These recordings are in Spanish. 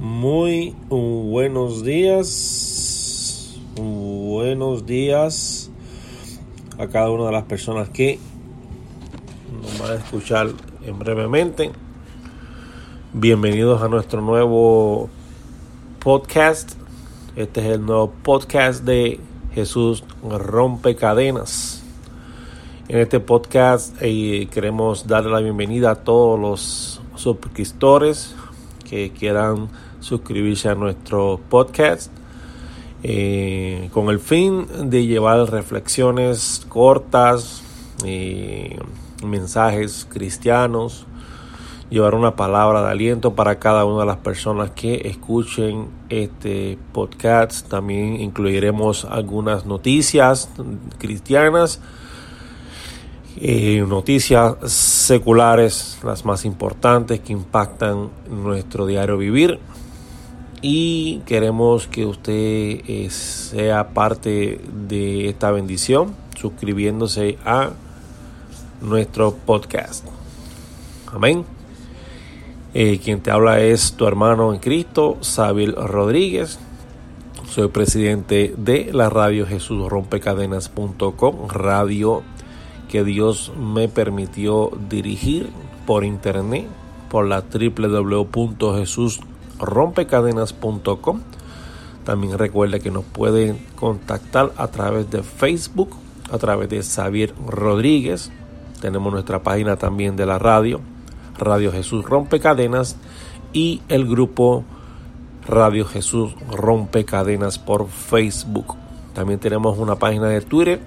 Muy buenos días, buenos días a cada una de las personas que nos van a escuchar en brevemente. Bienvenidos a nuestro nuevo podcast. Este es el nuevo podcast de Jesús Rompe Cadenas. En este podcast eh, queremos darle la bienvenida a todos los suscriptores que quieran suscribirse a nuestro podcast eh, con el fin de llevar reflexiones cortas, y mensajes cristianos, llevar una palabra de aliento para cada una de las personas que escuchen este podcast. También incluiremos algunas noticias cristianas, eh, noticias seculares, las más importantes que impactan nuestro diario vivir y queremos que usted eh, sea parte de esta bendición suscribiéndose a nuestro podcast. Amén. Eh, quien te habla es tu hermano en Cristo, Sabil Rodríguez. Soy presidente de la radio Jesús Rompecadenas.com, radio que Dios me permitió dirigir por internet por la www.jesús rompecadenas.com. También recuerde que nos pueden contactar a través de Facebook, a través de Xavier Rodríguez. Tenemos nuestra página también de la radio, Radio Jesús Rompecadenas y el grupo Radio Jesús Rompecadenas por Facebook. También tenemos una página de Twitter,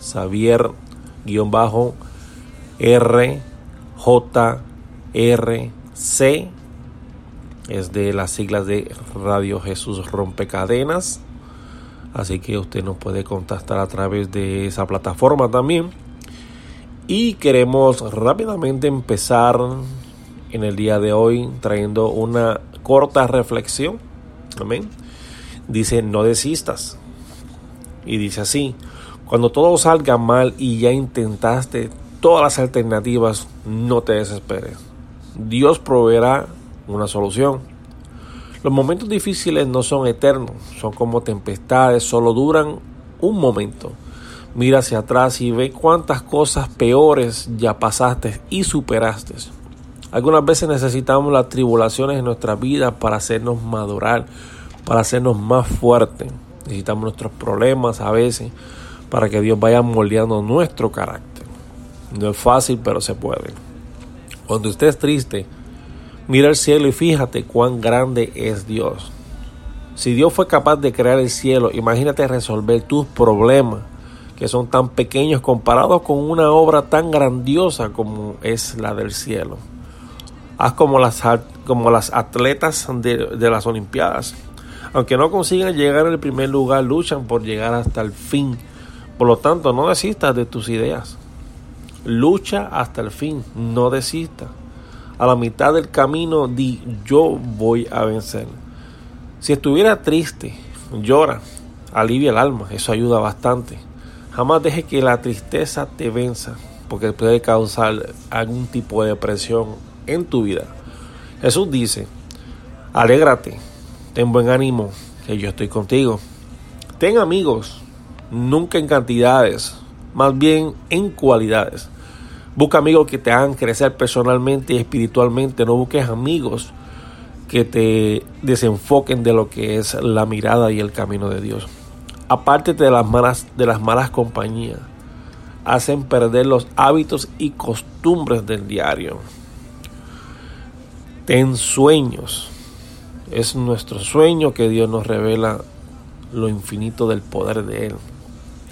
Xavier-RJRC es de las siglas de Radio Jesús Rompecadenas. Así que usted nos puede contactar a través de esa plataforma también. Y queremos rápidamente empezar en el día de hoy trayendo una corta reflexión. Amén. Dice, no desistas. Y dice así, cuando todo salga mal y ya intentaste todas las alternativas, no te desesperes. Dios proveerá una solución. Los momentos difíciles no son eternos, son como tempestades, solo duran un momento. Mira hacia atrás y ve cuántas cosas peores ya pasaste y superaste. Algunas veces necesitamos las tribulaciones en nuestra vida para hacernos madurar, para hacernos más fuertes. Necesitamos nuestros problemas a veces para que Dios vaya moldeando nuestro carácter. No es fácil, pero se puede. Cuando estés triste, Mira el cielo y fíjate cuán grande es Dios. Si Dios fue capaz de crear el cielo, imagínate resolver tus problemas, que son tan pequeños comparados con una obra tan grandiosa como es la del cielo. Haz como las, como las atletas de, de las Olimpiadas. Aunque no consigan llegar al primer lugar, luchan por llegar hasta el fin. Por lo tanto, no desistas de tus ideas. Lucha hasta el fin, no desistas a la mitad del camino di yo voy a vencer. Si estuviera triste, llora, alivia el alma, eso ayuda bastante. Jamás deje que la tristeza te venza, porque puede causar algún tipo de depresión en tu vida. Jesús dice, alégrate, ten buen ánimo, que yo estoy contigo. Ten amigos, nunca en cantidades, más bien en cualidades. Busca amigos que te hagan crecer personalmente y espiritualmente. No busques amigos que te desenfoquen de lo que es la mirada y el camino de Dios. Aparte de las malas, de las malas compañías. Hacen perder los hábitos y costumbres del diario. Ten sueños. Es nuestro sueño que Dios nos revela lo infinito del poder de Él.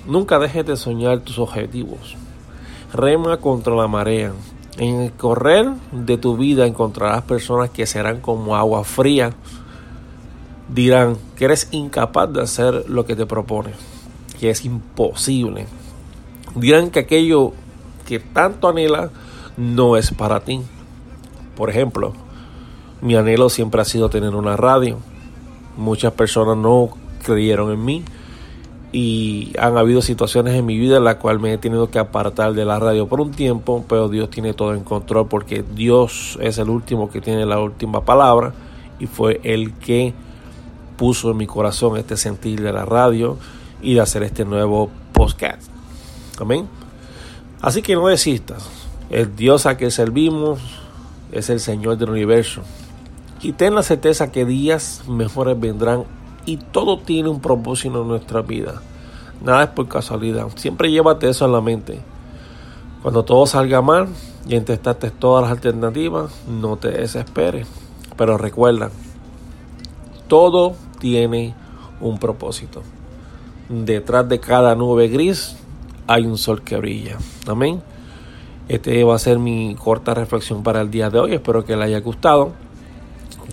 Nunca dejes de soñar tus objetivos rema contra la marea. En el correr de tu vida encontrarás personas que serán como agua fría. Dirán que eres incapaz de hacer lo que te propones, que es imposible. Dirán que aquello que tanto anhela no es para ti. Por ejemplo, mi anhelo siempre ha sido tener una radio. Muchas personas no creyeron en mí y han habido situaciones en mi vida en las cuales me he tenido que apartar de la radio por un tiempo, pero Dios tiene todo en control porque Dios es el último que tiene la última palabra y fue el que puso en mi corazón este sentir de la radio y de hacer este nuevo podcast. Amén. Así que no desistas. El Dios a que servimos es el Señor del universo. Y ten la certeza que días mejores vendrán y todo tiene un propósito en nuestra vida. Nada es por casualidad. Siempre llévate eso en la mente. Cuando todo salga mal y intentaste todas las alternativas, no te desesperes. Pero recuerda, todo tiene un propósito. Detrás de cada nube gris hay un sol que brilla. Amén. Este va a ser mi corta reflexión para el día de hoy. Espero que le haya gustado.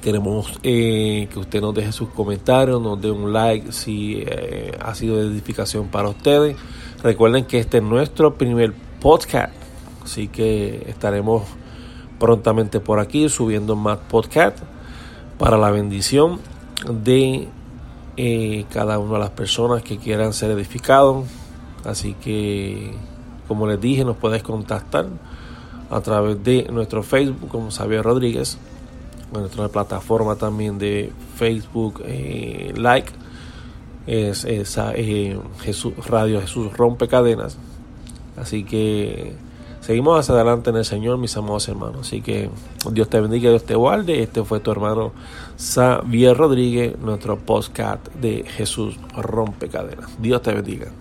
Queremos eh, que usted nos deje sus comentarios, nos dé un like si eh, ha sido de edificación para ustedes. Recuerden que este es nuestro primer podcast, así que estaremos prontamente por aquí subiendo más podcast para la bendición de eh, cada una de las personas que quieran ser edificados. Así que, como les dije, nos puedes contactar a través de nuestro Facebook como Xavier Rodríguez, nuestra plataforma también de Facebook eh, Like es esa eh, Jesús Radio Jesús rompe cadenas. Así que seguimos hacia adelante en el Señor, mis amados hermanos. Así que Dios te bendiga, Dios te guarde. Este fue tu hermano Xavier Rodríguez, nuestro podcast de Jesús Rompe Cadenas. Dios te bendiga.